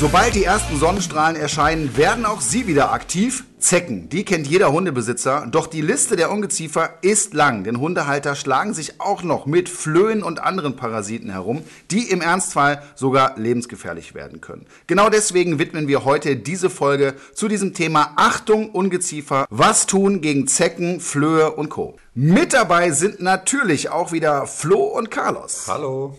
Sobald die ersten Sonnenstrahlen erscheinen, werden auch sie wieder aktiv. Zecken, die kennt jeder Hundebesitzer, doch die Liste der Ungeziefer ist lang, denn Hundehalter schlagen sich auch noch mit Flöhen und anderen Parasiten herum, die im Ernstfall sogar lebensgefährlich werden können. Genau deswegen widmen wir heute diese Folge zu diesem Thema Achtung Ungeziefer, was tun gegen Zecken, Flöhe und Co. Mit dabei sind natürlich auch wieder Flo und Carlos. Hallo.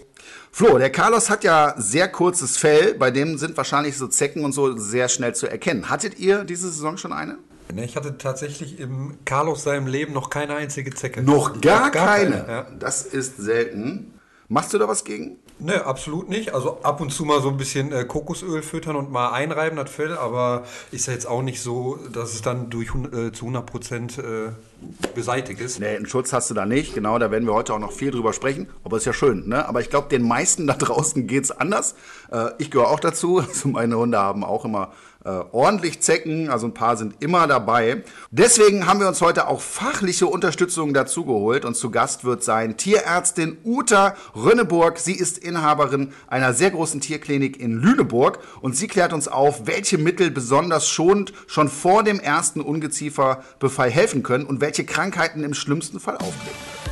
Flo, der Carlos hat ja sehr kurzes Fell, bei dem sind wahrscheinlich so Zecken und so sehr schnell zu erkennen. Hattet ihr diese Saison schon eine? Ne, ich hatte tatsächlich im Carlos seinem Leben noch keine einzige Zecke. Noch gar, gar keine. keine ja. Das ist selten. Machst du da was gegen? Ne, absolut nicht. Also ab und zu mal so ein bisschen äh, Kokosöl füttern und mal einreiben, das Fell, aber ist ja jetzt auch nicht so, dass es dann durch äh, zu 100 Prozent äh, beseitigt ist. Nee, einen Schutz hast du da nicht. Genau, da werden wir heute auch noch viel drüber sprechen. Aber ist ja schön, ne? Aber ich glaube, den meisten da draußen geht es anders. Äh, ich gehöre auch dazu. Also meine Hunde haben auch immer äh, ordentlich Zecken, also ein paar sind immer dabei. Deswegen haben wir uns heute auch fachliche Unterstützung dazu geholt und zu Gast wird sein Tierärztin Uta Rönneburg. Sie ist Inhaberin einer sehr großen Tierklinik in Lüneburg und sie klärt uns auf, welche Mittel besonders schonend schon vor dem ersten Ungezieferbefall helfen können und welche Krankheiten im schlimmsten Fall auftreten.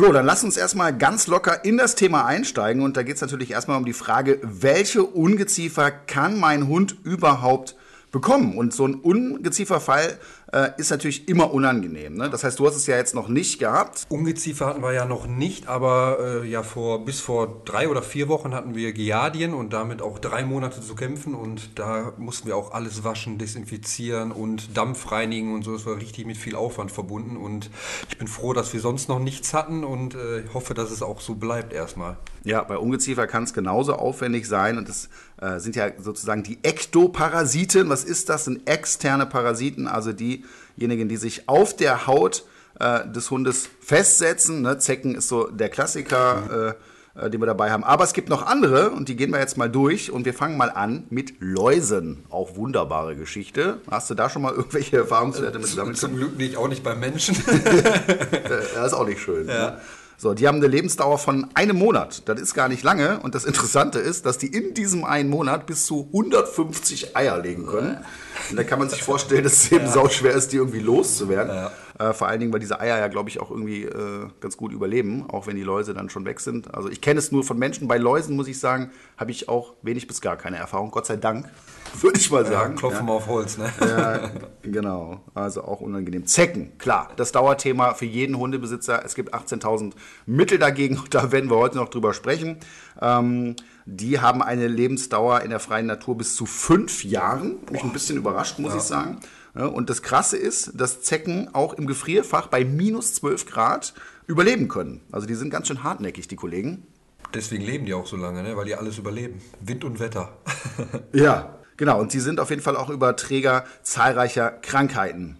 Flo, dann lass uns erstmal ganz locker in das Thema einsteigen. Und da geht es natürlich erstmal um die Frage, welche Ungeziefer kann mein Hund überhaupt bekommen? Und so ein Ungezieferfall äh, ist natürlich immer unangenehm. Ne? Das heißt, du hast es ja jetzt noch nicht gehabt. Ungeziefer hatten wir ja noch nicht, aber äh, ja vor bis vor drei oder vier Wochen hatten wir Giardien und damit auch drei Monate zu kämpfen und da mussten wir auch alles waschen, desinfizieren und Dampf reinigen und so. Das war richtig mit viel Aufwand verbunden und ich bin froh, dass wir sonst noch nichts hatten und äh, hoffe, dass es auch so bleibt erstmal. Ja, bei Ungeziefer kann es genauso aufwendig sein und das äh, sind ja sozusagen die Ektoparasiten. Was ist das? Sind externe Parasiten, also diejenigen, die sich auf der Haut äh, des Hundes festsetzen. Ne? Zecken ist so der Klassiker. Äh, äh, den wir dabei haben. Aber es gibt noch andere und die gehen wir jetzt mal durch und wir fangen mal an mit Läusen. Auch wunderbare Geschichte. Hast du da schon mal irgendwelche Erfahrungswerte mit sammeln Zum Glück nicht, auch nicht beim Menschen. das ist auch nicht schön. Ja. Ne? So, die haben eine Lebensdauer von einem Monat. Das ist gar nicht lange. Und das Interessante ist, dass die in diesem einen Monat bis zu 150 Eier legen können. Und da kann man sich vorstellen, dass es eben ja. sauschwer ist, die irgendwie loszuwerden. Ja. Äh, vor allen Dingen, weil diese Eier ja, glaube ich, auch irgendwie äh, ganz gut überleben, auch wenn die Läuse dann schon weg sind. Also ich kenne es nur von Menschen. Bei Läusen, muss ich sagen, habe ich auch wenig bis gar keine Erfahrung. Gott sei Dank, würde ich mal sagen. Ja, klopfen wir auf Holz, ne? Ja, genau. Also auch unangenehm. Zecken, klar. Das Dauerthema für jeden Hundebesitzer. Es gibt 18.000 Mittel dagegen. Da werden wir heute noch drüber sprechen. Ähm, die haben eine Lebensdauer in der freien Natur bis zu fünf Jahren. Mich ein bisschen überrascht, muss ja. ich sagen. Und das Krasse ist, dass Zecken auch im Gefrierfach bei minus 12 Grad überleben können. Also die sind ganz schön hartnäckig, die Kollegen. Deswegen leben die auch so lange, ne? weil die alles überleben. Wind und Wetter. ja, genau. Und sie sind auf jeden Fall auch Überträger zahlreicher Krankheiten.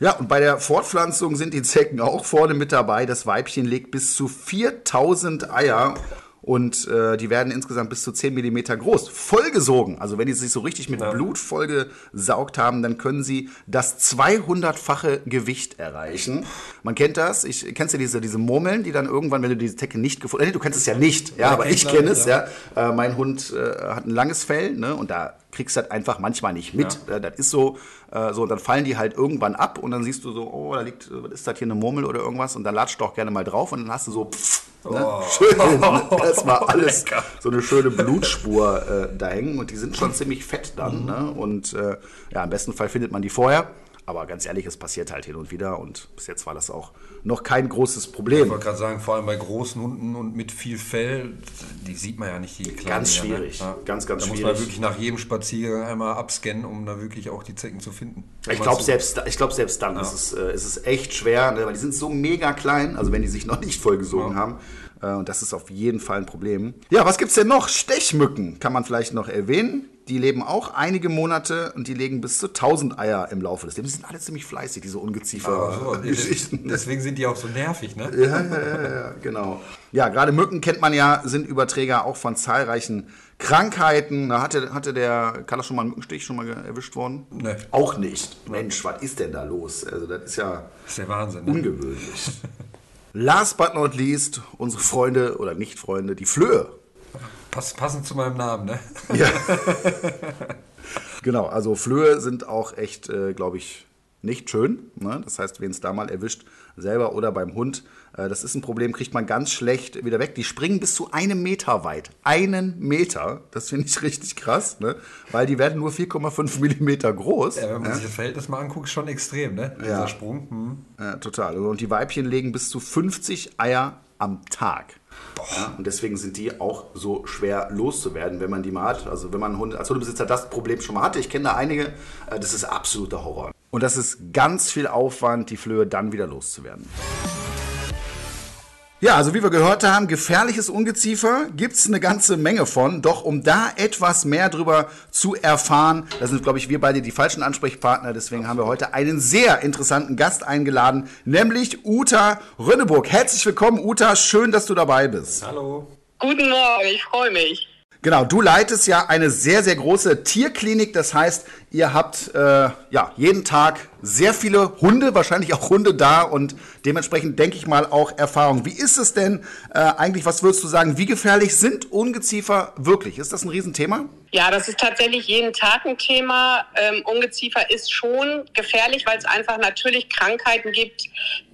Ja, und bei der Fortpflanzung sind die Zecken auch vorne mit dabei. Das Weibchen legt bis zu 4000 Eier und äh, die werden insgesamt bis zu 10 mm groß. Vollgesogen, also wenn die sich so richtig mit ja. Blut vollgesaugt haben, dann können sie das 200-fache Gewicht erreichen. Man kennt das. Ich kennst du diese diese Murmeln, die dann irgendwann, wenn du diese Tecke nicht gefunden, hast, du kennst es ja nicht, ja, ja aber ich kenne es, ja. ja. Äh, mein Hund äh, hat ein langes Fell, ne, und da kriegst du das einfach manchmal nicht mit. Äh, das ist so, äh, so, und dann fallen die halt irgendwann ab und dann siehst du so, oh, da liegt, was ist das hier, eine Murmel oder irgendwas und dann latscht doch gerne mal drauf und dann hast du so, pff, Ne? Oh. Schön, erstmal alles so eine schöne Blutspur äh, da hängen und die sind schon ziemlich fett dann. Mhm. Ne? Und äh, ja, im besten Fall findet man die vorher. Aber ganz ehrlich, es passiert halt hin und wieder und bis jetzt war das auch noch kein großes Problem. Ich wollte gerade sagen, vor allem bei großen Hunden und mit viel Fell, die sieht man ja nicht, die kleinen. Ganz ne? schwierig, ja. ganz, ganz da schwierig. Da muss man wirklich nach jedem Spaziergang einmal abscannen, um da wirklich auch die Zecken zu finden. Ich glaube, selbst, glaub, selbst dann ja. ist, es, äh, ist es echt schwer, ne? weil die sind so mega klein, also wenn die sich noch nicht vollgesogen ja. haben, Äh, und das ist auf jeden Fall ein Problem. Ja, was gibt's denn noch? Stechmücken kann man vielleicht noch erwähnen. Die leben auch einige Monate und die legen bis zu 1000 Eier im Laufe des Lebens. Die sind alle ziemlich fleißig, diese Ungeziefer-Geschichten. deswegen sind die auch so nervig, ne? Ja, ja, ja, ja, genau. Ja, gerade Mücken kennt man ja, sind Überträger auch von zahlreichen Krankheiten. Da hatte, hatte der, das schon mal einen Mückenstich schon mal erwischt worden? Nee. Auch nicht. Mensch, was ist denn da los? Also das ist ja Das ist der Wahnsinn. Ne? ungewöhnlich. Last but not least, unsere Freunde oder Nicht-Freunde, die Flöhe. Pass, passend zu meinem Namen, ne? Ja. genau, also Flöhe sind auch echt, äh, glaube ich, nicht schön. Ne? Das heißt, wen es da mal erwischt, selber oder beim Hund, äh, das ist ein Problem, kriegt man ganz schlecht wieder weg. Die springen bis zu einem Meter weit. Einen Meter, das finde ich richtig krass, ne? weil die werden nur 4,5 Millimeter groß. Ja, wenn man ja? sich das Verhältnis mal anguckt, schon extrem, ne? Dieser Ja. Sprung. Hm. Ja, total. Und die Weibchen legen bis zu 50 Eier am Tag. Ja, und deswegen sind die auch so schwer loszuwerden, wenn man die mal hat. Also wenn man Hunde, als Hundebesitzer das Problem schon mal hatte, ich kenne da einige, äh, das ist absoluter Horror. Und das ist ganz viel Aufwand, die Flöhe dann wieder loszuwerden. Ja, also wie wir gehört haben, gefährliches Ungeziefer gibt's eine ganze Menge von. Doch um da etwas mehr drüber zu erfahren, da sind, glaube ich, wir beide die falschen Ansprechpartner. Deswegen haben wir heute einen sehr interessanten Gast eingeladen, nämlich Uta Rönneburg. Herzlich willkommen, Uta. Schön, dass du dabei bist. Hallo. Guten Morgen, ich freue mich. Genau, du leitest ja eine sehr, sehr große Tierklinik. Das heißt, ihr habt äh, ja jeden Tag sehr viele Hunde, wahrscheinlich auch Hunde da und dementsprechend denke ich mal auch Erfahrung. Wie ist es denn äh, eigentlich, was würdest du sagen, wie gefährlich sind Ungeziefer wirklich? Ist das ein Riesenthema? Ja, das ist tatsächlich jeden Tag ein Thema. Ähm, Ungeziefer ist schon gefährlich, weil es einfach natürlich Krankheiten gibt,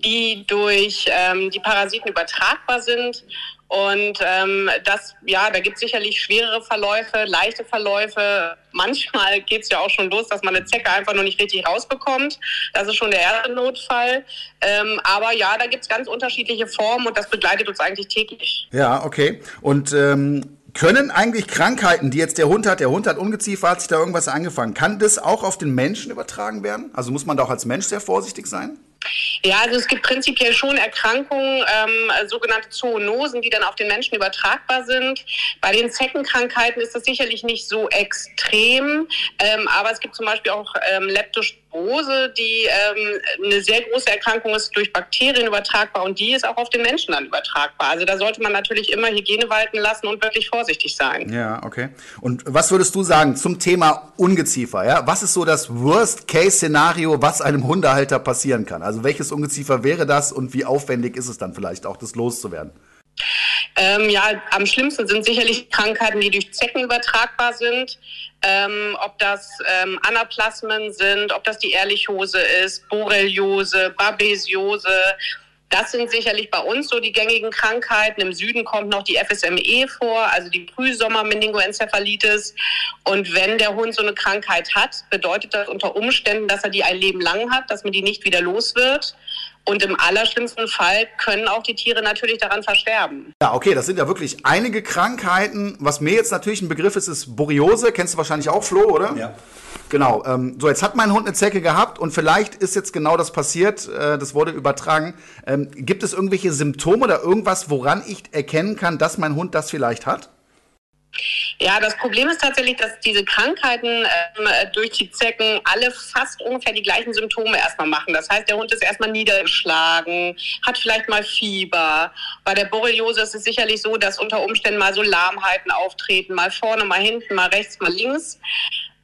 die durch ähm, die Parasiten übertragbar sind. Und ähm, das, ja, da gibt es sicherlich schwerere Verläufe, leichte Verläufe. Manchmal geht es ja auch schon los, dass man eine Zecke einfach noch nicht richtig rausbekommt. Das ist schon der erste Notfall. Ähm, aber ja, da gibt es ganz unterschiedliche Formen und das begleitet uns eigentlich täglich. Ja, okay. Und ähm, können eigentlich Krankheiten, die jetzt der Hund hat, der Hund hat Ungeziefer, hat sich da irgendwas angefangen, kann das auch auf den Menschen übertragen werden? Also muss man da auch als Mensch sehr vorsichtig sein? Ja, also es gibt prinzipiell schon Erkrankungen, ähm, sogenannte Zoonosen, die dann auf den Menschen übertragbar sind. Bei den Zeckenkrankheiten ist das sicherlich nicht so extrem, ähm, aber es gibt zum Beispiel auch ähm, Leptospirose, die ähm, eine sehr große Erkrankung ist, durch Bakterien übertragbar und die ist auch auf den Menschen dann übertragbar. Also da sollte man natürlich immer Hygiene walten lassen und wirklich vorsichtig sein. Ja, okay. Und was würdest du sagen zum Thema Ungeziefer? Ja? Was ist so das Worst-Case-Szenario, was einem Hundehalter passieren kann? Also welches Ungeziefer wäre das und wie aufwendig ist es dann vielleicht auch, das loszuwerden? Ähm, ja, am schlimmsten sind sicherlich Krankheiten, die durch Zecken übertragbar sind. Ähm, ob das ähm, Anaplasmen sind, ob das die Ehrlichose ist, Borreliose, Babesiose. Das sind sicherlich bei uns so die gängigen Krankheiten. Im Süden kommt noch die FSME vor, also die Frühsommer-Meningoenzephalitis. Und wenn der Hund so eine Krankheit hat, bedeutet das unter Umständen, dass er die ein Leben lang hat, dass man die nicht wieder los wird. Und im allerschlimmsten Fall können auch die Tiere natürlich daran versterben. Ja, okay, das sind ja wirklich einige Krankheiten. Was mir jetzt natürlich ein Begriff ist, ist Borreliose. Kennst du wahrscheinlich auch, Flo, oder? Ja. Genau. Ähm, so, jetzt hat mein Hund eine Zecke gehabt und vielleicht ist jetzt genau das passiert. Äh, das wurde übertragen. Ähm, gibt es irgendwelche Symptome oder irgendwas, woran ich erkennen kann, dass mein Hund das vielleicht hat? Ja, das Problem ist tatsächlich, dass diese Krankheiten ähm, durch die Zecken alle fast ungefähr die gleichen Symptome erstmal machen. Das heißt, der Hund ist erstmal niedergeschlagen, hat vielleicht mal Fieber. Bei der Borreliose ist es sicherlich so, dass unter Umständen mal so Lahmheiten auftreten, mal vorne, mal hinten, mal rechts, mal links.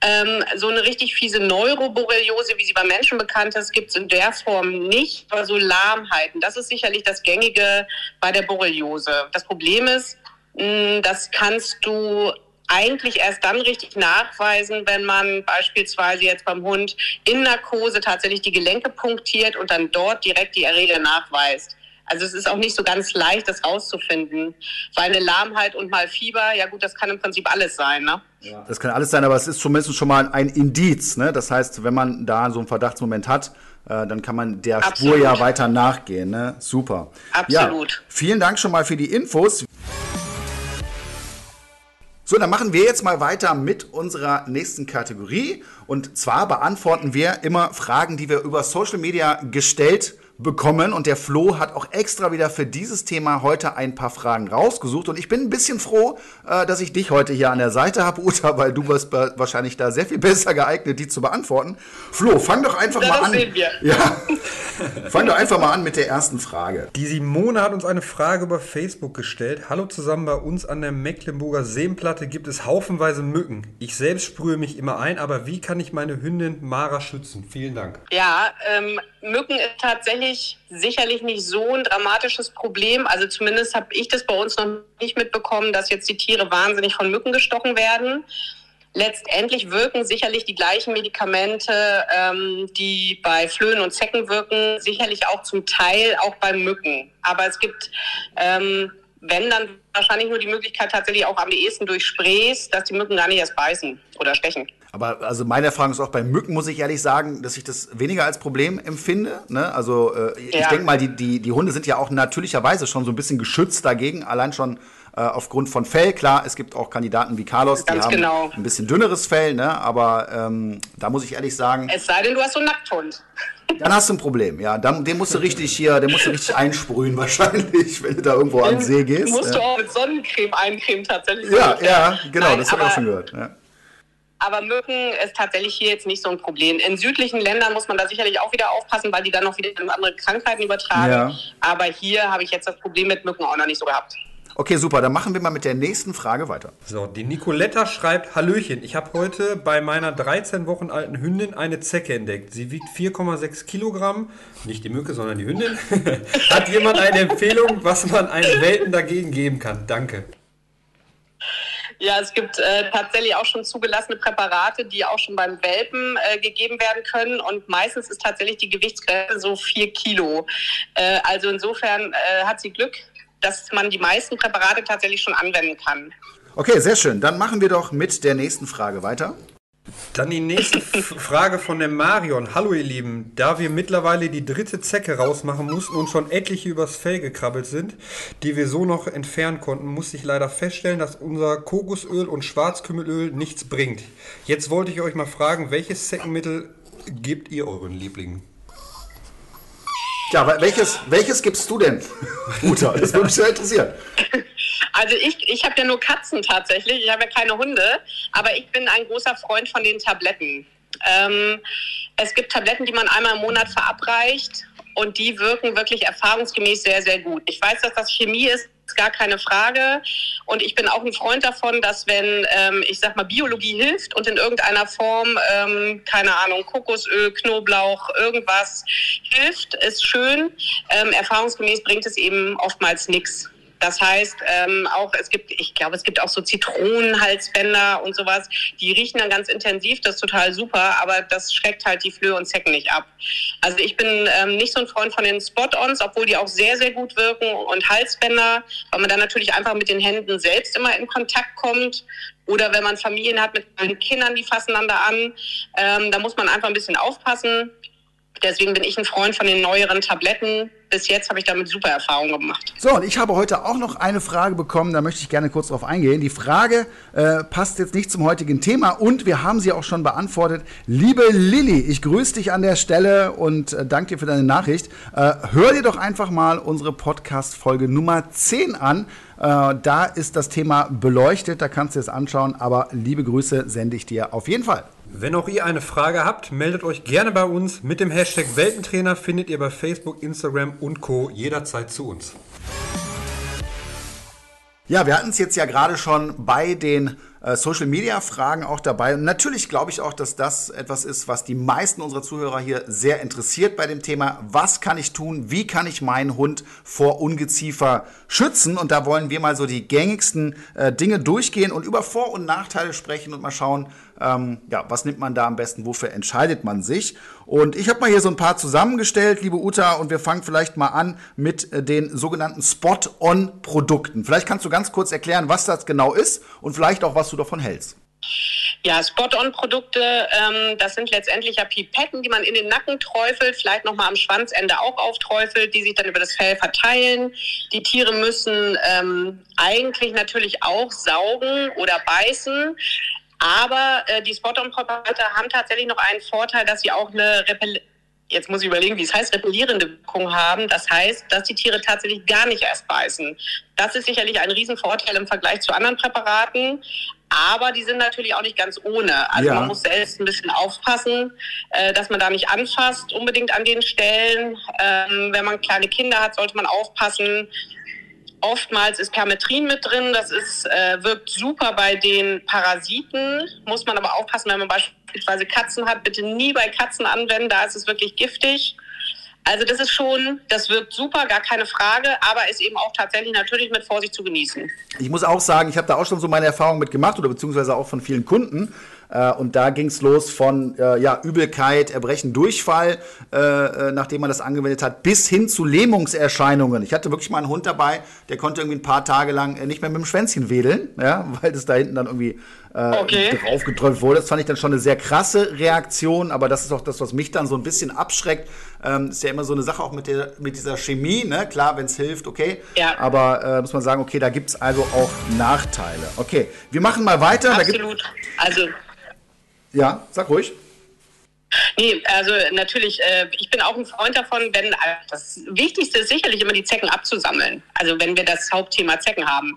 Ähm, so eine richtig fiese Neuroborreliose, wie sie beim Menschen bekannt ist, gibt es in der Form nicht. Aber so Lahmheiten, das ist sicherlich das Gängige bei der Borreliose. Das Problem ist, das kannst du eigentlich erst dann richtig nachweisen, wenn man beispielsweise jetzt beim Hund in Narkose tatsächlich die Gelenke punktiert und dann dort direkt die Erreger nachweist. Also es ist auch nicht so ganz leicht, das rauszufinden, weil eine Lahmheit und mal Fieber, ja gut, das kann im Prinzip alles sein, ne? Das kann alles sein, aber es ist zumindest schon mal ein Indiz. Ne? Das heißt, wenn man da so einen Verdachtsmoment hat, äh, dann kann man der Absolut. Spur ja weiter nachgehen. Ne? Super. Absolut. Ja, vielen Dank schon mal für die Infos. So, dann machen wir jetzt mal weiter mit unserer nächsten Kategorie. Und zwar beantworten wir immer Fragen, die wir über Social Media gestellt bekommen und der Flo hat auch extra wieder für dieses Thema heute ein paar Fragen rausgesucht und ich bin ein bisschen froh, äh, dass ich dich heute hier an der Seite habe, Uta, weil du bist wahrscheinlich da sehr viel besser geeignet, die zu beantworten. Flo, fang doch einfach ja, mal an. Sehen wir. Ja, fang doch einfach mal an mit der ersten Frage. Die Simone hat uns eine Frage über Facebook gestellt. Hallo zusammen, bei uns an der Mecklenburger Seenplatte gibt es haufenweise Mücken. Ich selbst sprühe mich immer ein, aber wie kann ich meine Hündin Mara schützen? Vielen Dank. Ja, ähm, Mücken ist tatsächlich sicherlich nicht so ein dramatisches Problem. Also zumindest habe ich das bei uns noch nicht mitbekommen, dass jetzt die Tiere wahnsinnig von Mücken gestochen werden. Letztendlich wirken sicherlich die gleichen Medikamente, ähm, die bei Flöhen und Zecken wirken, sicherlich auch zum Teil auch bei Mücken. Aber es gibt, ähm, wenn dann wahrscheinlich nur die Möglichkeit tatsächlich auch am ehesten durch Sprays, dass die Mücken gar nicht erst beißen oder stechen. Aber also meine Erfahrung ist auch bei Mücken, muss ich ehrlich sagen, dass ich das weniger als Problem empfinde. Ne? Also äh, ja. ich denke mal, die, die, die Hunde sind ja auch natürlicherweise schon so ein bisschen geschützt dagegen, allein schon äh, aufgrund von Fell. Klar, es gibt auch Kandidaten wie Carlos, Ganz die haben genau. ein bisschen dünneres Fell, ne? aber ähm, da muss ich ehrlich sagen. Es sei denn, du hast so einen Nackthund. Dann hast du ein Problem, ja. Dann, den musst du richtig hier, den musst du richtig einsprühen wahrscheinlich, wenn du da irgendwo an den See gehst. Musst ja. du auch mit Sonnencreme eincremen tatsächlich. Ja, ja, genau, Nein, das habe ich auch schon gehört. Ja. Aber Mücken ist tatsächlich hier jetzt nicht so ein Problem. In südlichen Ländern muss man da sicherlich auch wieder aufpassen, weil die dann noch wieder andere Krankheiten übertragen. Ja. Aber hier habe ich jetzt das Problem mit Mücken auch noch nicht so gehabt. Okay, super. Dann machen wir mal mit der nächsten Frage weiter. So, die Nicoletta schreibt: Hallöchen, ich habe heute bei meiner 13 Wochen alten Hündin eine Zecke entdeckt. Sie wiegt 4,6 Kilogramm. Nicht die Mücke, sondern die Hündin. Hat jemand eine Empfehlung, was man einem Welten dagegen geben kann? Danke. Ja, es gibt äh, tatsächlich auch schon zugelassene Präparate, die auch schon beim Welpen äh, gegeben werden können. Und meistens ist tatsächlich die Gewichtsgrenze so vier Kilo. Äh, also insofern äh, hat sie Glück, dass man die meisten Präparate tatsächlich schon anwenden kann. Okay, sehr schön. Dann machen wir doch mit der nächsten Frage weiter. Dann die nächste Frage von dem Marion. Hallo ihr Lieben, da wir mittlerweile die dritte Zecke rausmachen mussten und schon etliche übers Fell gekrabbelt sind, die wir so noch entfernen konnten, musste ich leider feststellen, dass unser Kokosöl und Schwarzkümmelöl nichts bringt. Jetzt wollte ich euch mal fragen, welches Zeckenmittel gebt ihr euren Lieblingen? Ja, welches, welches gibst du denn, Uta? Das würde mich sehr interessieren. Also ich, ich habe ja nur Katzen tatsächlich, ich habe ja keine Hunde, aber ich bin ein großer Freund von den Tabletten. Ähm, es gibt Tabletten, die man einmal im Monat verabreicht und die wirken wirklich erfahrungsgemäß sehr, sehr gut. Ich weiß, dass das Chemie ist, ist gar keine Frage. Und ich bin auch ein Freund davon, dass wenn, ähm, ich sag mal, Biologie hilft und in irgendeiner Form, ähm, keine Ahnung, Kokosöl, Knoblauch, irgendwas hilft, ist schön. Ähm, erfahrungsgemäß bringt es eben oftmals nichts. Das heißt, ähm, auch es gibt, ich glaube, es gibt auch so Zitronenhalsbänder und sowas. Die riechen dann ganz intensiv, das ist total super, aber das schreckt halt die Flöhe und Zecken nicht ab. Also ich bin ähm, nicht so ein Freund von den Spot-Ons, obwohl die auch sehr, sehr gut wirken und Halsbänder, weil man dann natürlich einfach mit den Händen selbst immer in Kontakt kommt. Oder wenn man Familien hat mit kleinen Kindern, die fassen einander an, ähm, da muss man einfach ein bisschen aufpassen. Deswegen bin ich ein Freund von den neueren Tabletten. Bis jetzt habe ich damit super Erfahrungen gemacht. So, und ich habe heute auch noch eine Frage bekommen, da möchte ich gerne kurz drauf eingehen. Die Frage äh, passt jetzt nicht zum heutigen Thema und wir haben sie auch schon beantwortet. Liebe Lilly, ich grüße dich an der Stelle und äh, danke dir für deine Nachricht. Äh, hör dir doch einfach mal unsere Podcast-Folge Nummer 10 an. Äh, da ist das Thema beleuchtet, da kannst du es anschauen, aber liebe Grüße sende ich dir auf jeden Fall. Wenn auch ihr eine Frage habt, meldet euch gerne bei uns. Mit dem Hashtag Weltentrainer findet ihr bei Facebook, Instagram und Co. jederzeit zu uns. Ja, wir hatten es jetzt ja gerade schon bei den äh, Social Media Fragen auch dabei. Und natürlich glaube ich auch, dass das etwas ist, was die meisten unserer Zuhörer hier sehr interessiert bei dem Thema. Was kann ich tun? Wie kann ich meinen Hund vor Ungeziefer schützen? Und da wollen wir mal so die gängigsten äh, Dinge durchgehen und über Vor- und Nachteile sprechen und mal schauen, ähm, ja, was nimmt man da am besten? Wofür entscheidet man sich? Und ich habe mal hier so ein paar zusammengestellt, liebe Uta, und wir fangen vielleicht mal an mit äh, den sogenannten Spot-on-Produkten. Vielleicht kannst du ganz kurz erklären, was das genau ist und vielleicht auch, was du davon hältst. Ja, Spot-on-Produkte, ähm, das sind letztendlich ja Pipetten, die man in den Nacken träufelt, vielleicht nochmal am Schwanzende auch aufträufelt, die sich dann über das Fell verteilen. Die Tiere müssen ähm, eigentlich natürlich auch saugen oder beißen. Aber äh, die Spot-on-Präparate haben tatsächlich noch einen Vorteil, dass sie auch eine Repell jetzt muss ich überlegen, wie es heißt, repellierende Wirkung haben. Das heißt, dass die Tiere tatsächlich gar nicht erst beißen. Das ist sicherlich ein Riesenvorteil im Vergleich zu anderen Präparaten. Aber die sind natürlich auch nicht ganz ohne. Also ja. man muss selbst ein bisschen aufpassen, äh, dass man da nicht anfasst, unbedingt an den Stellen. Ähm, wenn man kleine Kinder hat, sollte man aufpassen. Oftmals ist Permetrin mit drin. Das ist, äh, wirkt super bei den Parasiten. Muss man aber aufpassen, wenn man beispielsweise Katzen hat. Bitte nie bei Katzen anwenden. Da ist es wirklich giftig. Also das ist schon, das wirkt super, gar keine Frage, aber ist eben auch tatsächlich natürlich mit Vorsicht zu genießen. Ich muss auch sagen, ich habe da auch schon so meine Erfahrungen mit gemacht oder beziehungsweise auch von vielen Kunden. Äh, und da ging es los von äh, ja, Übelkeit, Erbrechen, Durchfall, äh, äh, nachdem man das angewendet hat, bis hin zu Lähmungserscheinungen. Ich hatte wirklich mal einen Hund dabei, der konnte irgendwie ein paar Tage lang äh, nicht mehr mit dem Schwänzchen wedeln, ja, weil das da hinten dann irgendwie äh, okay. draufgedrückt wurde. Das fand ich dann schon eine sehr krasse Reaktion, aber das ist auch das, was mich dann so ein bisschen abschreckt. Ähm, ist ja immer so eine Sache auch mit, der, mit dieser Chemie, ne? Klar, wenn es hilft, okay. Ja. Aber äh, muss man sagen, okay, da gibt es also auch Nachteile. Okay, wir machen mal weiter. Absolut. also ja, sag ruhig. Nee, also natürlich, äh, ich bin auch ein Freund davon, wenn äh, das Wichtigste ist sicherlich immer die Zecken abzusammeln. Also wenn wir das Hauptthema Zecken haben.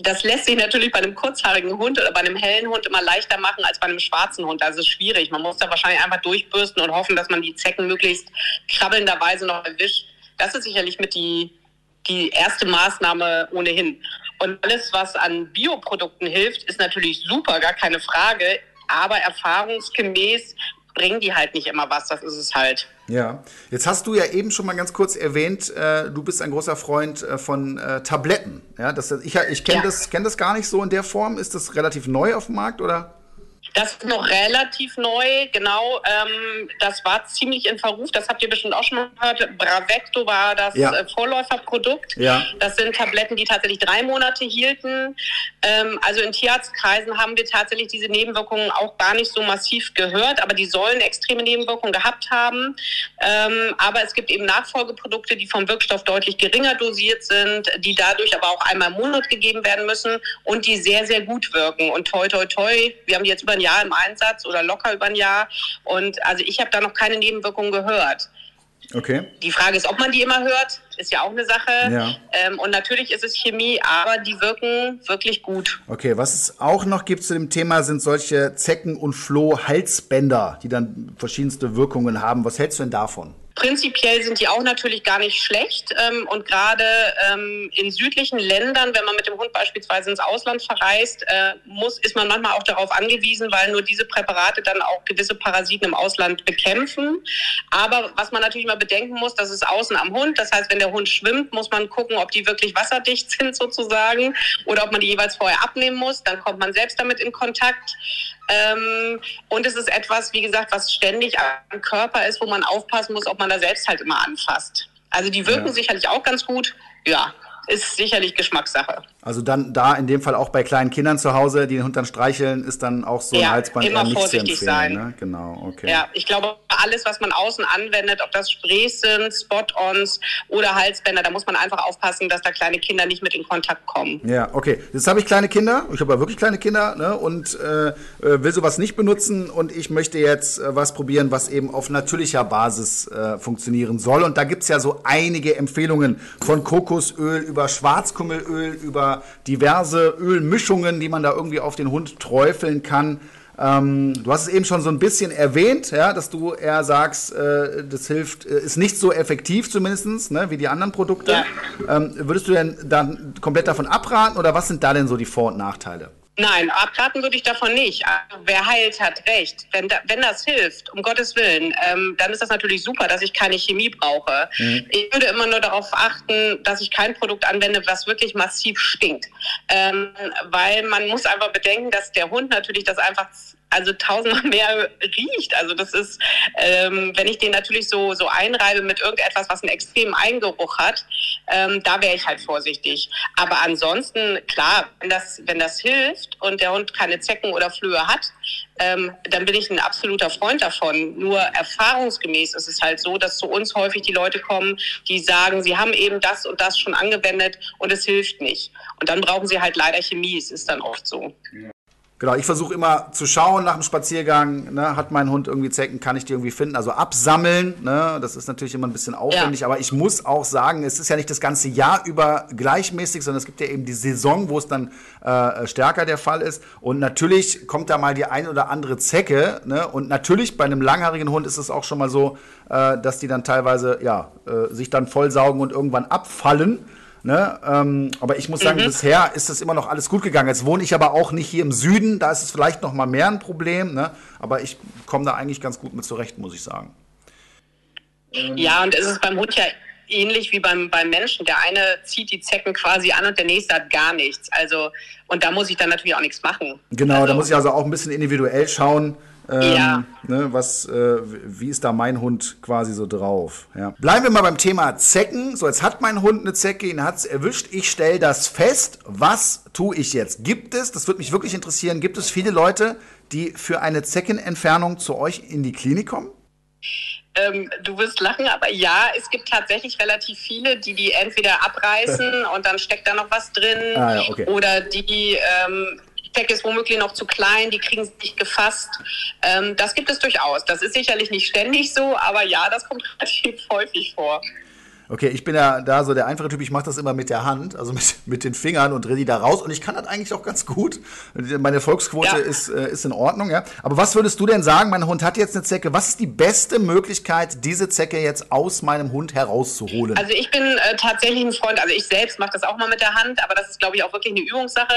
Das lässt sich natürlich bei einem kurzhaarigen Hund oder bei einem hellen Hund immer leichter machen als bei einem schwarzen Hund. Das ist schwierig. Man muss da wahrscheinlich einfach durchbürsten und hoffen, dass man die Zecken möglichst krabbelnderweise noch erwischt. Das ist sicherlich mit die, die erste Maßnahme ohnehin. Und alles, was an Bioprodukten hilft, ist natürlich super, gar keine Frage aber erfahrungsgemäß bringen die halt nicht immer was, das ist es halt. Ja, jetzt hast du ja eben schon mal ganz kurz erwähnt, äh, du bist ein großer Freund äh, von äh, Tabletten. Ja, das, ich ich kenne ja. das, kenn das gar nicht so in der Form. Ist das relativ neu auf dem Markt oder? Das ist noch relativ neu, genau. Ähm, das war ziemlich in Verruf. Das habt ihr bestimmt auch schon mal gehört. Bravecto war das ja. äh, Vorläuferprodukt. Ja. Das sind Tabletten, die tatsächlich drei Monate hielten. Ähm, also in Tierarztkreisen haben wir tatsächlich diese Nebenwirkungen auch gar nicht so massiv gehört, aber die sollen extreme Nebenwirkungen gehabt haben. Ähm, aber es gibt eben Nachfolgeprodukte, die vom Wirkstoff deutlich geringer dosiert sind, die dadurch aber auch einmal im Monat gegeben werden müssen und die sehr, sehr gut wirken. Und toi, toi, toi, wir haben die jetzt über Jahr im Einsatz oder locker über ein Jahr. Und also ich habe da noch keine Nebenwirkungen gehört. Okay. Die Frage ist, ob man die immer hört, ist ja auch eine Sache. Ja. Ähm, und natürlich ist es Chemie, aber die wirken wirklich gut. Okay, was es auch noch gibt zu dem Thema, sind solche Zecken- und Floh-Halsbänder, die dann verschiedenste Wirkungen haben. Was hältst du denn davon? Prinzipiell sind die auch natürlich gar nicht schlecht. Ähm, und gerade ähm, in südlichen Ländern, wenn man mit dem Hund beispielsweise ins Ausland verreist, äh, muss, ist man manchmal auch darauf angewiesen, weil nur diese Präparate dann auch gewisse Parasiten im Ausland bekämpfen. Aber was man natürlich mal bedenken muss, das ist außen am Hund. Das heißt, wenn der Hund schwimmt, muss man gucken, ob die wirklich wasserdicht sind sozusagen oder ob man die jeweils vorher abnehmen muss. Dann kommt man selbst damit in Kontakt. Ähm, und es ist etwas, wie gesagt, was ständig am Körper ist, wo man aufpassen muss, ob man da selbst halt immer anfasst. Also die wirken ja. sicherlich auch ganz gut. Ja, ist sicherlich Geschmackssache. Also dann da in dem Fall auch bei kleinen Kindern zu Hause, die den Hund dann streicheln, ist dann auch so ja, ein Halsband immer nicht vorsichtig zu empfehlen. Sein. Ne? Genau, okay. Ja, ich glaube, alles, was man außen anwendet, ob das Sprays sind, Spot-ons oder Halsbänder, da muss man einfach aufpassen, dass da kleine Kinder nicht mit in Kontakt kommen. Ja, okay. Jetzt habe ich kleine Kinder, ich habe ja wirklich kleine Kinder ne? und äh, äh, will sowas nicht benutzen und ich möchte jetzt äh, was probieren, was eben auf natürlicher Basis äh, funktionieren soll. Und da gibt es ja so einige Empfehlungen von Kokosöl über Schwarzkummelöl, über diverse Ölmischungen, die man da irgendwie auf den Hund träufeln kann. Ähm, du hast es eben schon so ein bisschen erwähnt, ja, dass du eher sagst, äh, das hilft, äh, ist nicht so effektiv zumindest, ne, wie die anderen Produkte. Ja. Ähm, würdest du denn dann komplett davon abraten oder was sind da denn so die Vor- und Nachteile? Nein, abraten würde ich davon nicht. Also, wer heilt, hat recht. Wenn, da, wenn das hilft, um Gottes Willen, ähm, dann ist das natürlich super, dass ich keine Chemie brauche. Mhm. Ich würde immer nur darauf achten, dass ich kein Produkt anwende, was wirklich massiv stinkt. Ähm, weil man muss einfach bedenken, dass der Hund natürlich das einfach also tausendmal mehr riecht. Also das ist, ähm, wenn ich den natürlich so, so einreibe mit irgendetwas, was einen extremen Eigengeruch hat, ähm, da wäre ich halt vorsichtig. Aber ansonsten, klar, wenn das, wenn das hilft und der Hund keine Zecken oder Flöhe hat, ähm, dann bin ich ein absoluter Freund davon. Nur erfahrungsgemäß ist es halt so, dass zu uns häufig die Leute kommen, die sagen, sie haben eben das und das schon angewendet und es hilft nicht. Und dann brauchen sie halt leider Chemie. Es ist dann oft so. Ja. Genau, ich versuche immer zu schauen nach dem Spaziergang, ne, hat mein Hund irgendwie Zecken, kann ich die irgendwie finden? Also absammeln, ne, das ist natürlich immer ein bisschen aufwendig, ja. aber ich muss auch sagen, es ist ja nicht das ganze Jahr über gleichmäßig, sondern es gibt ja eben die Saison, wo es dann äh, stärker der Fall ist. Und natürlich kommt da mal die ein oder andere Zecke, ne, und natürlich bei einem langhaarigen Hund ist es auch schon mal so, äh, dass die dann teilweise, ja, äh, sich dann vollsaugen und irgendwann abfallen. Ne? Ähm, aber ich muss sagen, mhm. bisher ist das immer noch alles gut gegangen. Jetzt wohne ich aber auch nicht hier im Süden, da ist es vielleicht noch mal mehr ein Problem. Ne? Aber ich komme da eigentlich ganz gut mit zurecht, muss ich sagen. Ja, und es ist beim Hund ja ähnlich wie beim, beim Menschen. Der eine zieht die Zecken quasi an und der nächste hat gar nichts. Also, und da muss ich dann natürlich auch nichts machen. Genau, also, da muss ich also auch ein bisschen individuell schauen. Ähm, ja. Ne, was, äh, wie ist da mein Hund quasi so drauf? Ja. Bleiben wir mal beim Thema Zecken. So, jetzt hat mein Hund eine Zecke, ihn hat es erwischt. Ich stelle das fest. Was tue ich jetzt? Gibt es, das würde mich wirklich interessieren, gibt es viele Leute, die für eine Zeckenentfernung zu euch in die Klinik kommen? Ähm, du wirst lachen, aber ja, es gibt tatsächlich relativ viele, die die entweder abreißen und dann steckt da noch was drin ah, ja, okay. oder die ähm, Pack ist womöglich noch zu klein, die kriegen es nicht gefasst. Ähm, das gibt es durchaus. Das ist sicherlich nicht ständig so, aber ja, das kommt relativ häufig vor. Okay, ich bin ja da so der einfache Typ, ich mache das immer mit der Hand, also mit, mit den Fingern und drehe die da raus und ich kann das eigentlich auch ganz gut. Meine Volksquote ja. ist, äh, ist in Ordnung, ja. Aber was würdest du denn sagen, mein Hund hat jetzt eine Zecke, was ist die beste Möglichkeit, diese Zecke jetzt aus meinem Hund herauszuholen? Also ich bin äh, tatsächlich ein Freund, also ich selbst mache das auch mal mit der Hand, aber das ist, glaube ich, auch wirklich eine Übungssache.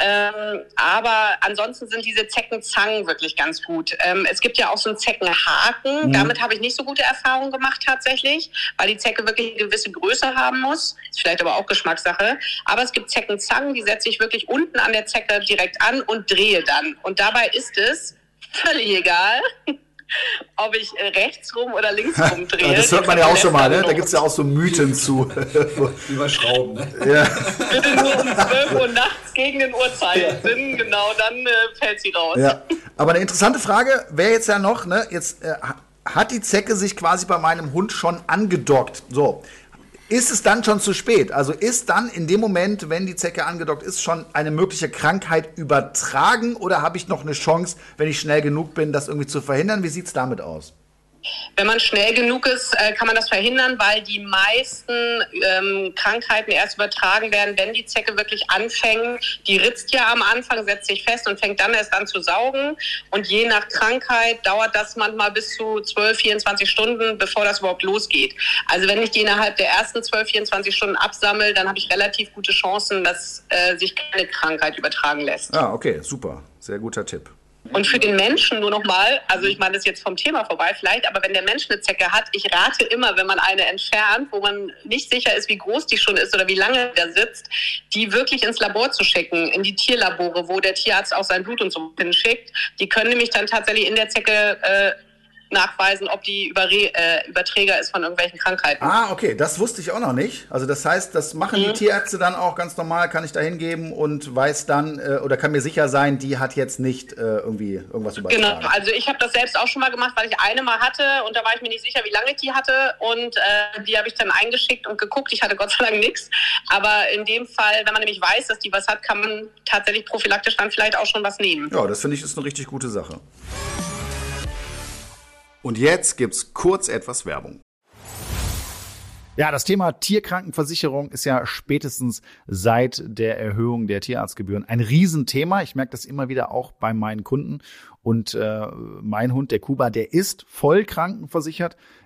Ähm, aber ansonsten sind diese Zeckenzangen wirklich ganz gut. Ähm, es gibt ja auch so einen Zeckenhaken, mhm. damit habe ich nicht so gute Erfahrungen gemacht tatsächlich, weil die Zecke wirklich eine gewisse Größe haben muss. Ist vielleicht aber auch Geschmackssache. Aber es gibt Zeckenzangen, die setze ich wirklich unten an der Zecke direkt an und drehe dann. Und dabei ist es völlig egal, ob ich rechts rum oder links rum drehe. Das hört man ja auch schon mal, ne? Da gibt es ja auch so Mythen zu. Über Schrauben, ne? Ja. Bitte nur um 12 Uhr nachts gegen den Uhrzeigersinn, genau, dann äh, fällt sie raus. Ja. Aber eine interessante Frage wäre jetzt ja noch, ne? Jetzt äh, hat die Zecke sich quasi bei meinem Hund schon angedockt. So. Ist es dann schon zu spät? Also ist dann in dem Moment, wenn die Zecke angedockt ist, schon eine mögliche Krankheit übertragen oder habe ich noch eine Chance, wenn ich schnell genug bin, das irgendwie zu verhindern? Wie sieht es damit aus? Wenn man schnell genug ist, äh, kann man das verhindern, weil die meisten ähm, Krankheiten erst übertragen werden, wenn die Zecke wirklich anfängt. Die ritzt ja am Anfang, setzt sich fest und fängt dann erst an zu saugen. Und je nach Krankheit dauert das manchmal bis zu 12, 24 Stunden, bevor das überhaupt losgeht. Also wenn ich die innerhalb der ersten 12, 24 Stunden absammle, dann habe ich relativ gute Chancen, dass äh, sich keine Krankheit übertragen lässt. Ah, okay, super. Sehr guter Tipp. Und für den Menschen nur nochmal, also ich meine, das jetzt vom Thema vorbei vielleicht, aber wenn der Mensch eine Zecke hat, ich rate immer, wenn man eine entfernt, wo man nicht sicher ist, wie groß die schon ist oder wie lange der sitzt, die wirklich ins Labor zu schicken, in die Tierlabore, wo der Tierarzt auch sein Blut und so hinschickt. Die können nämlich dann tatsächlich in der Zecke äh, nachweisen, ob die Überre äh, Überträger ist von irgendwelchen Krankheiten. Ah, okay, das wusste ich auch noch nicht. Also das heißt, das machen mhm. die Tierärzte dann auch ganz normal, kann ich da hingeben und weiß dann äh, oder kann mir sicher sein, die hat jetzt nicht äh, irgendwie irgendwas übertragen. Genau, also ich habe das selbst auch schon mal gemacht, weil ich eine mal hatte und da war ich mir nicht sicher, wie lange ich die hatte und äh, die habe ich dann eingeschickt und geguckt. Ich hatte Gott sei Dank nichts, aber in dem Fall, wenn man nämlich weiß, dass die was hat, kann man tatsächlich prophylaktisch dann vielleicht auch schon was nehmen. Ja, das finde ich ist eine richtig gute Sache. Und jetzt gibt's kurz etwas Werbung. Ja, das Thema Tierkrankenversicherung ist ja spätestens seit der Erhöhung der Tierarztgebühren ein Riesenthema. Ich merke das immer wieder auch bei meinen Kunden. Und äh, mein Hund, der Kuba, der ist voll krankenversichert.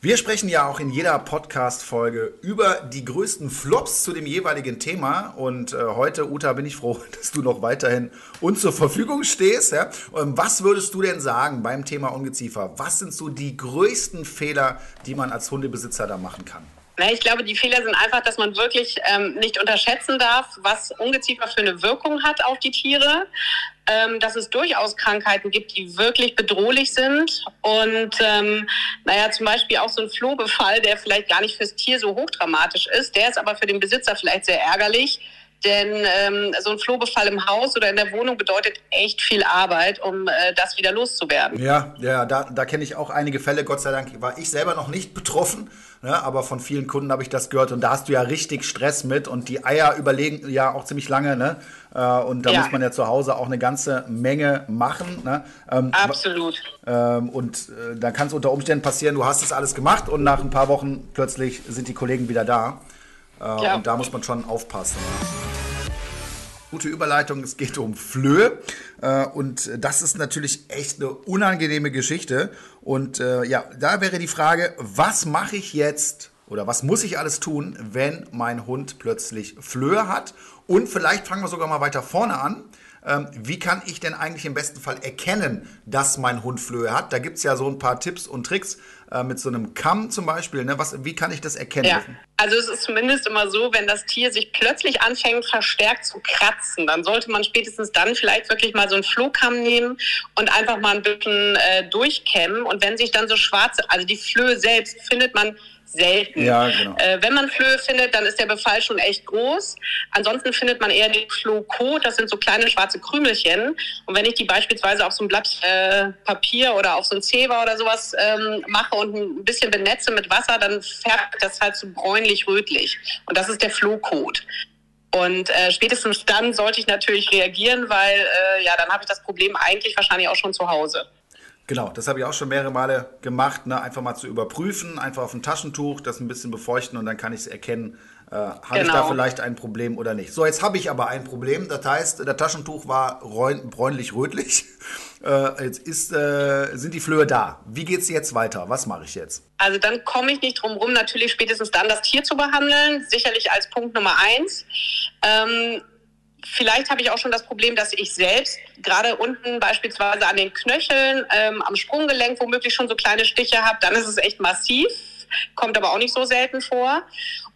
Wir sprechen ja auch in jeder Podcast-Folge über die größten Flops zu dem jeweiligen Thema. Und äh, heute, Uta, bin ich froh, dass du noch weiterhin uns zur Verfügung stehst. Ja? Ähm, was würdest du denn sagen beim Thema Ungeziefer? Was sind so die größten Fehler, die man als Hundebesitzer da machen kann? Ich glaube, die Fehler sind einfach, dass man wirklich ähm, nicht unterschätzen darf, was Ungeziefer für eine Wirkung hat auf die Tiere. Ähm, dass es durchaus Krankheiten gibt, die wirklich bedrohlich sind. Und ähm, naja, zum Beispiel auch so ein Flohbefall, der vielleicht gar nicht fürs Tier so hochdramatisch ist, der ist aber für den Besitzer vielleicht sehr ärgerlich. Denn ähm, so ein Flohbefall im Haus oder in der Wohnung bedeutet echt viel Arbeit, um äh, das wieder loszuwerden. Ja, ja, da, da kenne ich auch einige Fälle. Gott sei Dank war ich selber noch nicht betroffen. Ne, aber von vielen Kunden habe ich das gehört und da hast du ja richtig Stress mit und die Eier überlegen ja auch ziemlich lange, ne? Äh, und da ja. muss man ja zu Hause auch eine ganze Menge machen. Ne? Ähm, Absolut. Ähm, und äh, dann kann es unter Umständen passieren, du hast es alles gemacht und nach ein paar Wochen plötzlich sind die Kollegen wieder da. Äh, ja. Und da muss man schon aufpassen. Gute Überleitung, es geht um Flöhe. Äh, und das ist natürlich echt eine unangenehme Geschichte. Und äh, ja, da wäre die Frage, was mache ich jetzt oder was muss ich alles tun, wenn mein Hund plötzlich Flöhe hat? Und vielleicht fangen wir sogar mal weiter vorne an. Ähm, wie kann ich denn eigentlich im besten Fall erkennen, dass mein Hund Flöhe hat? Da gibt es ja so ein paar Tipps und Tricks äh, mit so einem Kamm zum Beispiel. Ne? Was, wie kann ich das erkennen? Ja. Also es ist zumindest immer so, wenn das Tier sich plötzlich anfängt, verstärkt zu kratzen, dann sollte man spätestens dann vielleicht wirklich mal so einen Flohkamm nehmen und einfach mal ein bisschen äh, durchkämmen. Und wenn sich dann so schwarze, also die Flöhe selbst findet man selten. Ja, genau. Äh, wenn man Flöhe findet, dann ist der Befall schon echt groß. Ansonsten findet man eher den Flohkot, das sind so kleine schwarze Krümelchen. Und wenn ich die beispielsweise auf so ein Blatt äh, Papier oder auf so ein Zewa oder sowas ähm, mache und ein bisschen benetze mit Wasser, dann färbt das halt so bräunlich-rötlich. Und das ist der Flohkot. Und äh, spätestens dann sollte ich natürlich reagieren, weil äh, ja, dann habe ich das Problem eigentlich wahrscheinlich auch schon zu Hause. Genau, das habe ich auch schon mehrere Male gemacht, ne? einfach mal zu überprüfen, einfach auf ein Taschentuch, das ein bisschen befeuchten und dann kann ich es erkennen, äh, habe genau. ich da genau. vielleicht ein Problem oder nicht. So, jetzt habe ich aber ein Problem, das heißt, das Taschentuch war bräunlich-rötlich, äh, jetzt ist, äh, sind die Flöhe da. Wie geht es jetzt weiter? Was mache ich jetzt? Also dann komme ich nicht drum rum, natürlich spätestens dann das Tier zu behandeln, sicherlich als Punkt Nummer eins. Ähm, Vielleicht habe ich auch schon das Problem, dass ich selbst gerade unten beispielsweise an den Knöcheln, ähm, am Sprunggelenk womöglich schon so kleine Stiche habe. Dann ist es echt massiv, kommt aber auch nicht so selten vor.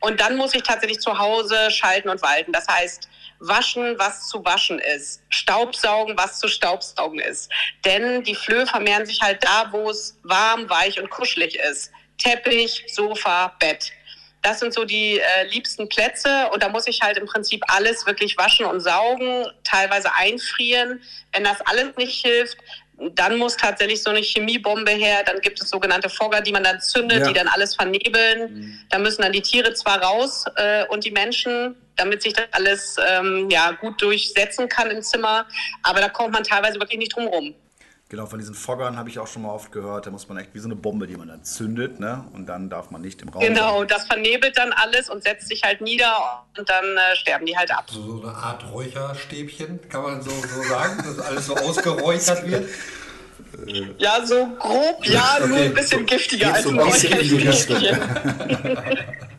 Und dann muss ich tatsächlich zu Hause schalten und walten. Das heißt, waschen, was zu waschen ist, Staubsaugen, was zu Staubsaugen ist. Denn die Flöhe vermehren sich halt da, wo es warm, weich und kuschelig ist. Teppich, Sofa, Bett. Das sind so die äh, liebsten Plätze und da muss ich halt im Prinzip alles wirklich waschen und saugen, teilweise einfrieren. Wenn das alles nicht hilft, dann muss tatsächlich so eine Chemiebombe her. Dann gibt es sogenannte Fogger, die man dann zündet, ja. die dann alles vernebeln. Mhm. Da müssen dann die Tiere zwar raus äh, und die Menschen, damit sich das alles ähm, ja, gut durchsetzen kann im Zimmer. Aber da kommt man teilweise wirklich nicht drum rum. Genau, von diesen Foggern habe ich auch schon mal oft gehört. Da muss man echt wie so eine Bombe, die man dann zündet, ne? Und dann darf man nicht im Raum. Genau, sein. das vernebelt dann alles und setzt sich halt nieder und dann äh, sterben die halt ab. So, so eine Art Räucherstäbchen, kann man so, so sagen, dass alles so ausgeräuchert wird. Ja, so grob, ja, okay. nur ein bisschen giftiger als ein Räucherstäbchen.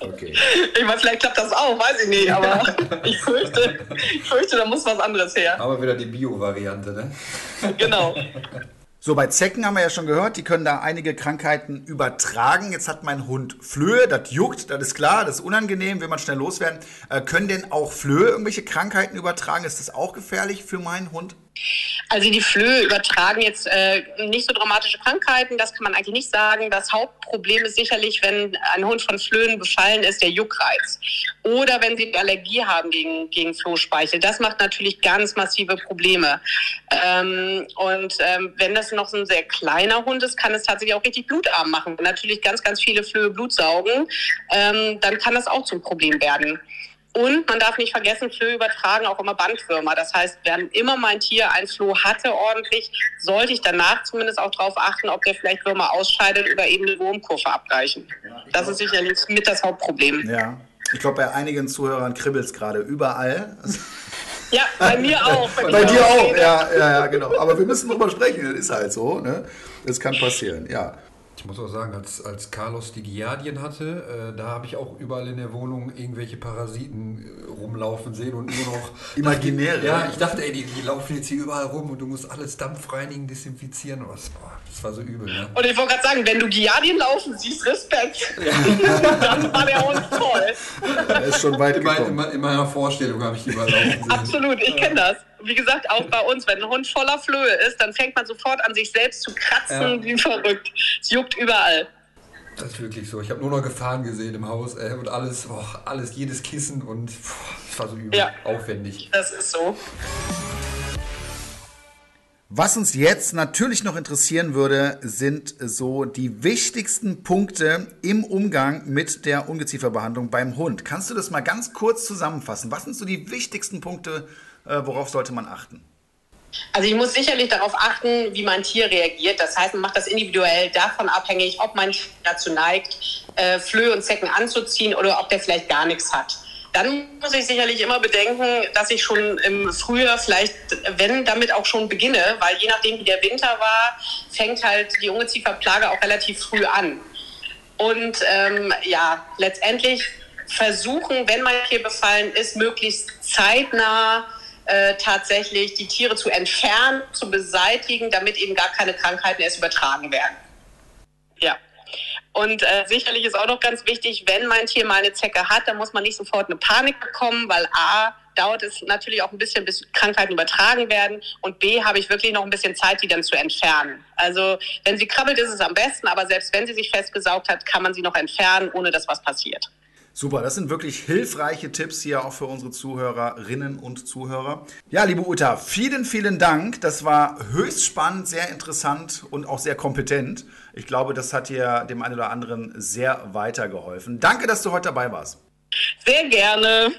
Okay. Ich meine, vielleicht klappt das auch, weiß ich nicht, aber ich fürchte, ich fürchte, da muss was anderes her. Aber wieder die Bio-Variante, ne? Genau. So, bei Zecken haben wir ja schon gehört, die können da einige Krankheiten übertragen. Jetzt hat mein Hund Flöhe, das juckt, das ist klar, das ist unangenehm, will man schnell loswerden. Äh, können denn auch Flöhe irgendwelche Krankheiten übertragen? Ist das auch gefährlich für meinen Hund? Also die Flöhe übertragen jetzt äh, nicht so dramatische Krankheiten, das kann man eigentlich nicht sagen. Das Hauptproblem ist sicherlich, wenn ein Hund von Flöhen befallen ist, der Juckreiz. Oder wenn sie eine Allergie haben gegen, gegen Flohspeichel. Das macht natürlich ganz massive Probleme. Ähm, und ähm, wenn das noch so ein sehr kleiner Hund ist, kann es tatsächlich auch richtig blutarm machen. Wenn natürlich ganz, ganz viele Flöhe Blut saugen, ähm, dann kann das auch zum Problem werden. Und man darf nicht vergessen, Flöhe übertragen auch immer Bandwürmer. Das heißt, wenn immer mein Tier ein Floh hatte ordentlich, sollte ich danach zumindest auch darauf achten, ob der vielleicht Würmer ausscheidet oder eben eine Wurmkurve abreichen. Das ist sicherlich mit das Hauptproblem. Ja, ich glaube, bei einigen Zuhörern kribbelt es gerade überall. Ja, bei mir auch. Bei, bei dir auch, ja, ja, ja, genau. Aber wir müssen drüber sprechen, das ist halt so. Ne? Das kann passieren, ja. Ich muss auch sagen, als, als Carlos die Giardien hatte, äh, da habe ich auch überall in der Wohnung irgendwelche Parasiten äh, rumlaufen sehen und nur noch. Imaginäre. Ja, ich dachte, ey, die, die, laufen jetzt hier überall rum und du musst alles Dampf reinigen, desinfizieren. Was, oh, das war so übel, ne? Und ich wollte gerade sagen, wenn du Giardien laufen siehst, Respekt. Ja. Dann war der Hund toll. Er ist schon weit in, gekommen. In, in meiner Vorstellung habe ich die überall laufen sehen. Absolut, ich kenne das wie gesagt, auch bei uns, wenn ein Hund voller Flöhe ist, dann fängt man sofort an, sich selbst zu kratzen, ja. wie verrückt. Es juckt überall. Das ist wirklich so. Ich habe nur noch Gefahren gesehen im Haus ey, und alles, oh, alles, jedes Kissen und es war so übel, ja. aufwendig. Das ist so. Was uns jetzt natürlich noch interessieren würde, sind so die wichtigsten Punkte im Umgang mit der Ungezieferbehandlung beim Hund. Kannst du das mal ganz kurz zusammenfassen? Was sind so die wichtigsten Punkte äh, worauf sollte man achten? Also ich muss sicherlich darauf achten, wie mein Tier reagiert. Das heißt, man macht das individuell davon abhängig, ob mein Tier dazu neigt, äh, Flöhe und Zecken anzuziehen oder ob der vielleicht gar nichts hat. Dann muss ich sicherlich immer bedenken, dass ich schon im Frühjahr vielleicht, wenn damit auch schon beginne, weil je nachdem wie der Winter war, fängt halt die Ungezieferplage auch relativ früh an. Und ähm, ja, letztendlich versuchen, wenn mein Tier befallen ist, möglichst zeitnah äh, tatsächlich die Tiere zu entfernen, zu beseitigen, damit eben gar keine Krankheiten erst übertragen werden. Ja. Und äh, sicherlich ist auch noch ganz wichtig, wenn mein Tier mal eine Zecke hat, dann muss man nicht sofort eine Panik bekommen, weil A, dauert es natürlich auch ein bisschen, bis Krankheiten übertragen werden und B, habe ich wirklich noch ein bisschen Zeit, die dann zu entfernen. Also wenn sie krabbelt, ist es am besten, aber selbst wenn sie sich festgesaugt hat, kann man sie noch entfernen, ohne dass was passiert. Super, das sind wirklich hilfreiche Tipps hier auch für unsere Zuhörerinnen und Zuhörer. Ja, liebe Uta, vielen, vielen Dank. Das war höchst spannend, sehr interessant und auch sehr kompetent. Ich glaube, das hat dir dem einen oder anderen sehr weitergeholfen. Danke, dass du heute dabei warst. Sehr gerne.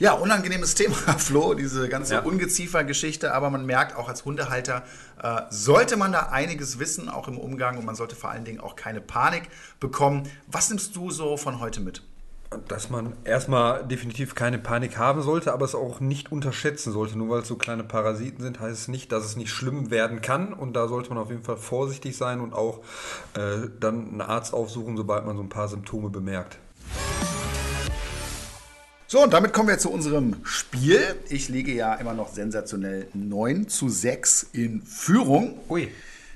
Ja, unangenehmes Thema, Flo, diese ganze ja. Ungeziefer-Geschichte, aber man merkt auch als Hundehalter, äh, sollte man da einiges wissen, auch im Umgang und man sollte vor allen Dingen auch keine Panik bekommen. Was nimmst du so von heute mit? Dass man erstmal definitiv keine Panik haben sollte, aber es auch nicht unterschätzen sollte. Nur weil es so kleine Parasiten sind, heißt es nicht, dass es nicht schlimm werden kann. Und da sollte man auf jeden Fall vorsichtig sein und auch äh, dann einen Arzt aufsuchen, sobald man so ein paar Symptome bemerkt. So, und damit kommen wir zu unserem Spiel. Ich liege ja immer noch sensationell 9 zu 6 in Führung. Ui.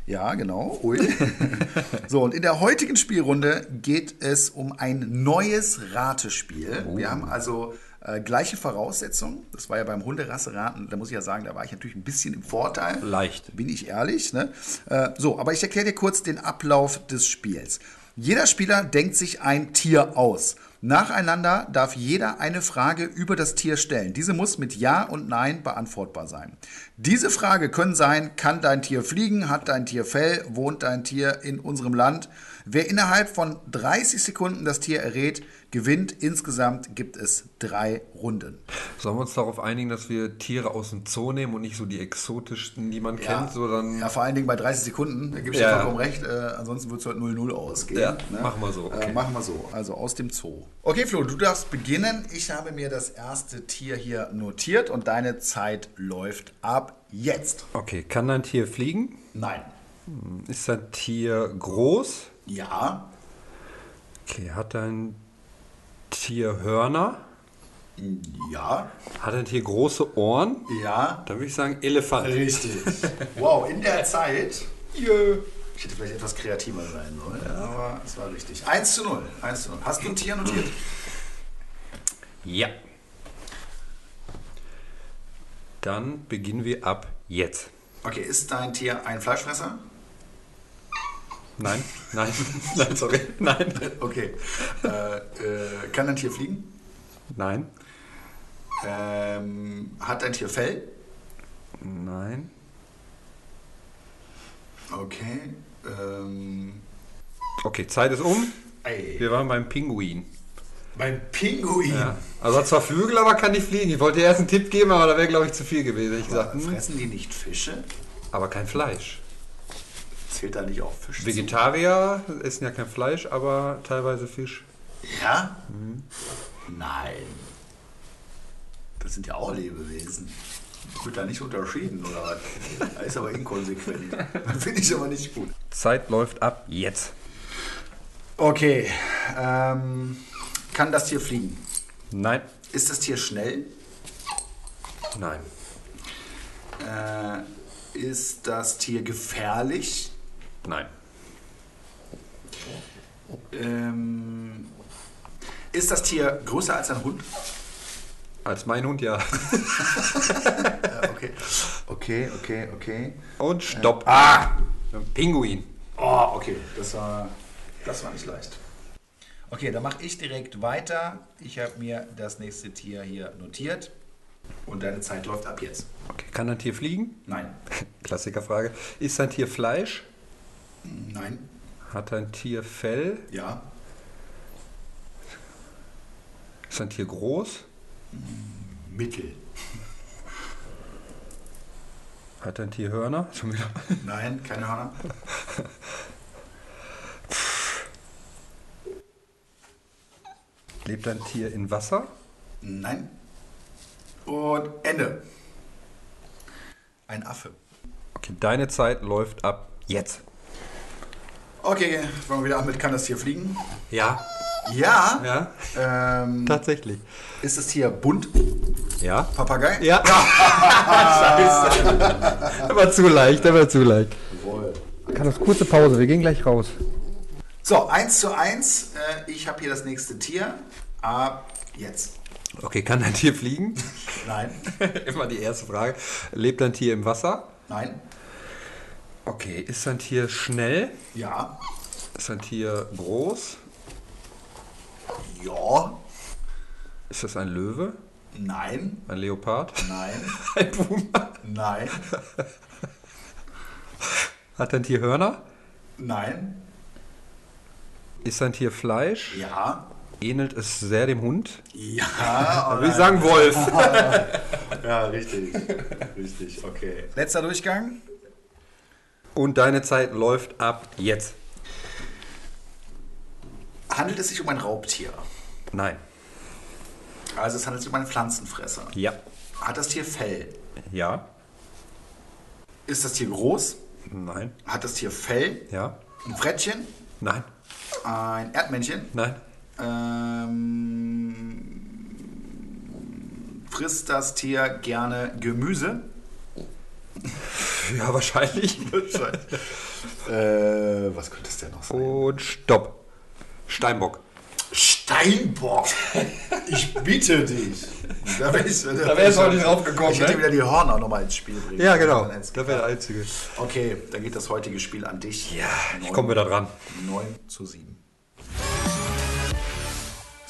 Ja, genau. Ui. so, und in der heutigen Spielrunde geht es um ein neues Ratespiel. Oh. Wir haben also äh, gleiche Voraussetzungen. Das war ja beim Hunderasseraten, da muss ich ja sagen, da war ich natürlich ein bisschen im Vorteil. Leicht. Bin ich ehrlich. Ne? Äh, so, aber ich erkläre dir kurz den Ablauf des Spiels. Jeder Spieler denkt sich ein Tier aus. Nacheinander darf jeder eine Frage über das Tier stellen. Diese muss mit Ja und Nein beantwortbar sein. Diese Frage können sein, kann dein Tier fliegen, hat dein Tier Fell, wohnt dein Tier in unserem Land? Wer innerhalb von 30 Sekunden das Tier errät, gewinnt. Insgesamt gibt es drei Runden. Sollen wir uns darauf einigen, dass wir Tiere aus dem Zoo nehmen und nicht so die exotischsten, die man ja, kennt? Sondern ja, vor allen Dingen bei 30 Sekunden, da gebe ich ja. dir vollkommen recht. Äh, ansonsten wird es halt 0-0 ausgehen. Ja, ne? machen wir so. Äh, okay. Äh, machen wir so, also aus dem Zoo. Okay, Flo, du darfst beginnen. Ich habe mir das erste Tier hier notiert und deine Zeit läuft ab jetzt. Okay, kann dein Tier fliegen? Nein. Hm, ist dein Tier groß? Ja. Okay, hat dein Tier Hörner? Ja. Hat ein Tier große Ohren? Ja. Dann würde ich sagen Elefant. Richtig. Wow, in der Zeit. Ich hätte vielleicht etwas kreativer sein sollen, aber es war richtig. 1 zu 0. 1 zu 0. Hast du ein Tier notiert? Ja. Dann beginnen wir ab jetzt. Okay, ist dein Tier ein Fleischfresser? Nein, nein, nein, sorry, nein, Okay. Äh, äh, kann dein Tier fliegen? nein, Ähm, hat dein Tier Fell? nein, Okay. Ähm, Okay, Zeit ist um. ey, Wir waren beim Pinguin. mein Pinguin. Ja. Also hat zwar Flügel, aber kann nicht fliegen. Ich wollte dir erst einen Tipp geben, aber da wäre, glaube ich, zu viel gewesen. Ich gesagt, hm, Fressen die nicht Fische? aber kein Fleisch. Zählt da nicht auch Fisch? Vegetarier essen ja kein Fleisch, aber teilweise Fisch. Ja? Nein. Das sind ja auch Lebewesen. Wird da nicht unterschieden, oder was? Das ist aber inkonsequent. Finde ich aber nicht gut. Zeit läuft ab jetzt. Okay. Ähm, kann das Tier fliegen? Nein, Ist das Tier schnell? nein, Äh, ist das Tier gefährlich? Nein, Ähm, ist das Tier größer als ein Hund? als mein Hund ja. Okay. Okay, okay, okay. Und stopp. Ah! Pinguin. Oh, okay. Das war, das war nicht leicht. Okay, dann mache ich direkt weiter. Ich habe mir das nächste Tier hier notiert. Und deine Zeit läuft ab jetzt. Okay. Kann ein Tier fliegen? Nein. Klassikerfrage. Ist ein Tier Fleisch? Nein. Hat ein Tier Fell? Ja. Ist ein Tier groß? Mittel. Hat ein Tier Hörner? Nein, keine Hörner. Lebt ein Tier in Wasser? Nein. Und Ende. Ein Affe. Okay, deine Zeit läuft ab jetzt. Okay, fangen wir wieder an mit Kann das Tier fliegen? Ja. Ja. Ja, Ähm, tatsächlich. ist das Tier bunt? Ja? Papagei? Ja. Scheiße. Der war zu leicht, der war zu leicht. Jawohl. Kann das kurze Pause, wir gehen gleich raus. So, 1 zu 1. Äh, ich habe hier das nächste Tier. Ab jetzt. Okay, kann ein Tier fliegen? Nein. Immer die erste Frage. Lebt ein Tier im Wasser? Nein. Okay, ist ein Tier schnell? Ja. Ist ein Tier groß? Ja. Ist das ein Löwe? Nein. Ein Leopard? Nein. Ein Puma? Nein. Hat ein Tier Hörner? Nein. Ist ein Tier Fleisch? Ja. Ähnelt es sehr dem Hund? Ja. Dann würde ich sagen Wolf. Ja, richtig. Richtig, okay. Letzter Durchgang. Und deine Zeit läuft ab jetzt. Handelt es sich um ein Raubtier? Nein. Also es handelt sich um einen Pflanzenfresser. Ja. Hat das Tier Fell? Ja. Ist das Tier groß? Nein. Hat das Tier Fell? Ja. Ein Frettchen? Nein. Ein Erdmännchen? Nein. Ähm, frisst das Tier gerne Gemüse? Ja, wahrscheinlich. äh, was könnte es denn noch sein? Und stopp. Steinbock. Steinbock! Ich bitte dich! Da wäre ich, du auch nicht drauf gekommen, Ich hätte ne? wieder die Hörner nochmal ins Spiel bringen. Ja, genau. Das wäre der einzige. Okay, dann geht das heutige Spiel an dich. Ja, ich Neun- komme wieder dran. 9 zu 7.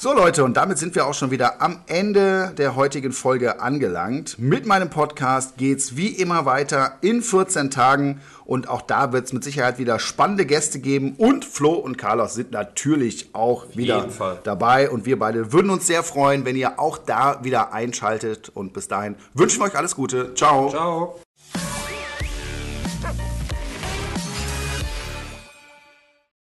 So Leute, und damit sind wir auch schon wieder am Ende der heutigen Folge angelangt. Mit meinem Podcast geht's wie immer weiter in 14 Tagen und auch da wird es mit Sicherheit wieder spannende Gäste geben und Flo und Carlos sind natürlich auch wieder dabei und wir beide würden uns sehr freuen, wenn ihr auch da wieder einschaltet und bis dahin wünschen wir euch alles Gute. Ciao. Ciao.